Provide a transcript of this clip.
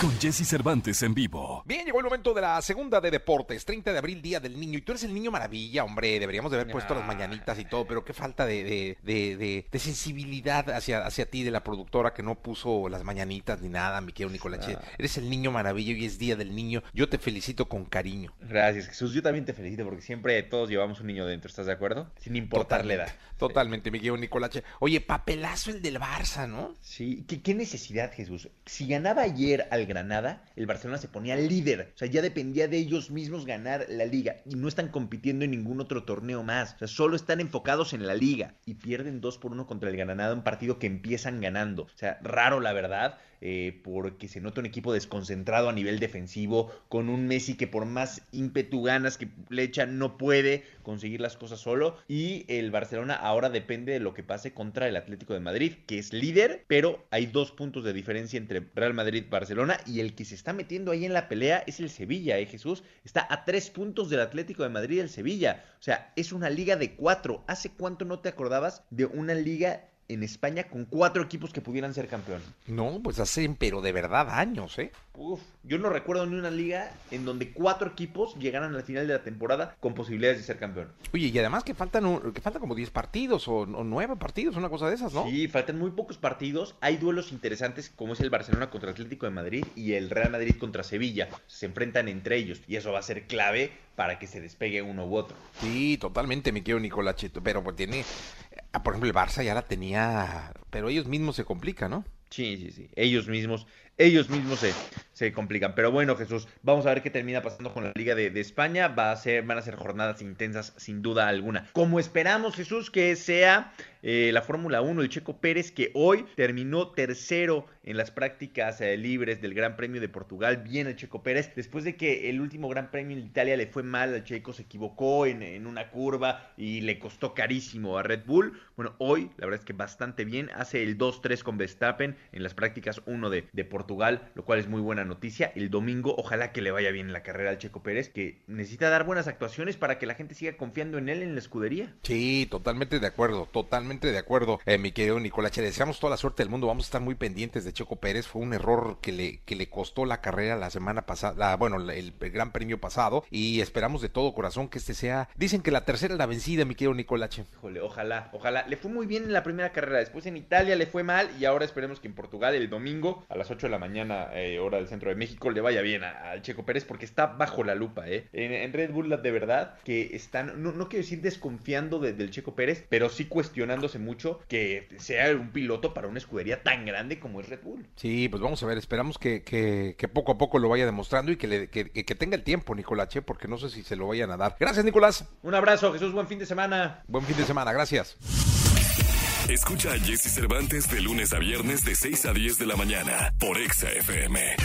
Con Jesse Cervantes en vivo. Bien, llegó el momento de la segunda de deportes, 30 de abril, Día del Niño. Y tú eres el niño maravilla, hombre. Deberíamos de haber puesto las mañanitas y todo, pero qué falta de, de, de, de- de sensibilidad hacia, hacia ti, de la productora que no puso las mañanitas ni nada, mi querido Nicolache. Eres el niño maravilla y es Día del Niño. Yo te felicito con cariño. Gracias, Jesús. Yo también te felicito porque siempre todos llevamos un niño dentro, ¿estás de acuerdo? Sin importar la edad. Totalmente, mi querido Nicolache. Oye, papelazo el del Barça, ¿no? Sí, ¿Qué, qué necesidad, Jesús? Si ganaba ayer al Granada, el Barcelona se ponía líder. O sea, ya dependía de ellos mismos ganar la liga. Y no están compitiendo en ningún otro torneo más. O sea, solo están enfocados en la liga. Y pierden 2 por 1 contra el Granada, un partido que empiezan ganando. O sea, raro la verdad, eh, porque se nota un equipo desconcentrado a nivel defensivo, con un Messi que por más ímpetu ganas que le echa, no puede conseguir las cosas solo. Y el Barcelona ahora depende de lo que pase contra el Atlético de Madrid, que es líder, pero hay dos puntos de diferencia entre Real Madrid y Y el que se está metiendo ahí en la pelea es el Sevilla, ¿eh, Jesús? Está a tres puntos del Atlético de Madrid y el Sevilla. O sea, es una liga de cuatro. ¿Hace cuánto no te acordabas de una liga en España con cuatro equipos que pudieran ser campeón? No, pues hace, pero de verdad, años, ¿eh? Uf, yo no recuerdo ni una liga en donde cuatro equipos llegaran al final de la temporada con posibilidades de ser campeón. Oye, y además que faltan, un- que faltan como 10 partidos o, o 9 partidos, una cosa de esas, ¿no? Sí, faltan muy pocos partidos. Hay duelos interesantes como es el Barcelona contra Atlético de Madrid y el Real Madrid contra Sevilla. Se enfrentan entre ellos y eso va a ser clave para que se despegue uno u otro. Sí, totalmente, mi querido Nicolachito. Pero pues tiene. Ah, Por ejemplo, el Barça ya la tenía. Pero ellos mismos se complican, ¿no? Sí, sí, sí. Ellos mismos, ellos mismos se, se complican. Pero bueno, Jesús, vamos a ver qué termina pasando con la Liga de, de España. Va a ser, van a ser jornadas intensas, sin duda alguna. Como esperamos, Jesús, que sea eh, la Fórmula 1, el Checo Pérez, que hoy terminó tercero en las prácticas eh, libres del Gran Premio de Portugal. Bien el Checo Pérez, después de que el último Gran Premio en Italia le fue mal al Checo, se equivocó en, en una curva y le costó carísimo a Red Bull. Bueno, hoy la verdad es que bastante bien. Hace el 2-3 con Verstappen en las prácticas 1 de, de Portugal, lo cual es muy buena noticia. El domingo, ojalá que le vaya bien en la carrera al Checo Pérez, que necesita dar buenas actuaciones para que la gente siga confiando en él en la escudería. Sí, totalmente de acuerdo, totalmente de acuerdo, eh, mi querido Nicolache. Deseamos toda la suerte del mundo. Vamos a estar muy pendientes de Checo Pérez. Fue un error que le, que le costó la carrera la semana pasada, bueno, el, Gran Premio pasado. Y esperamos de todo corazón que este sea. Dicen que la tercera es la vencida, mi querido Nicolache. Híjole, ojalá, ojalá. Le fue muy bien en la primera carrera, después en Italia le fue mal y ahora esperemos que en Portugal el domingo a las 8 de la mañana, eh, hora del centro de México, le vaya bien al Checo Pérez porque está bajo la lupa, ¿eh? En, Red Bull de verdad que están, no, no quiero decir desconfiando de- del Checo Pérez, pero sí mucho que sea un piloto para una escudería tan grande como es Red Bull. Sí, pues vamos a ver, esperamos que, que, que poco a poco lo vaya demostrando y que, le, que, que- que tenga el tiempo, Nicolache, porque no sé si se lo vayan a dar. Gracias, Nicolás. Un abrazo, Jesús, buen fin de semana. Buen fin de semana, gracias. Escucha a Jesse Cervantes de lunes a viernes de 6 a 10 de la mañana por Exa FM.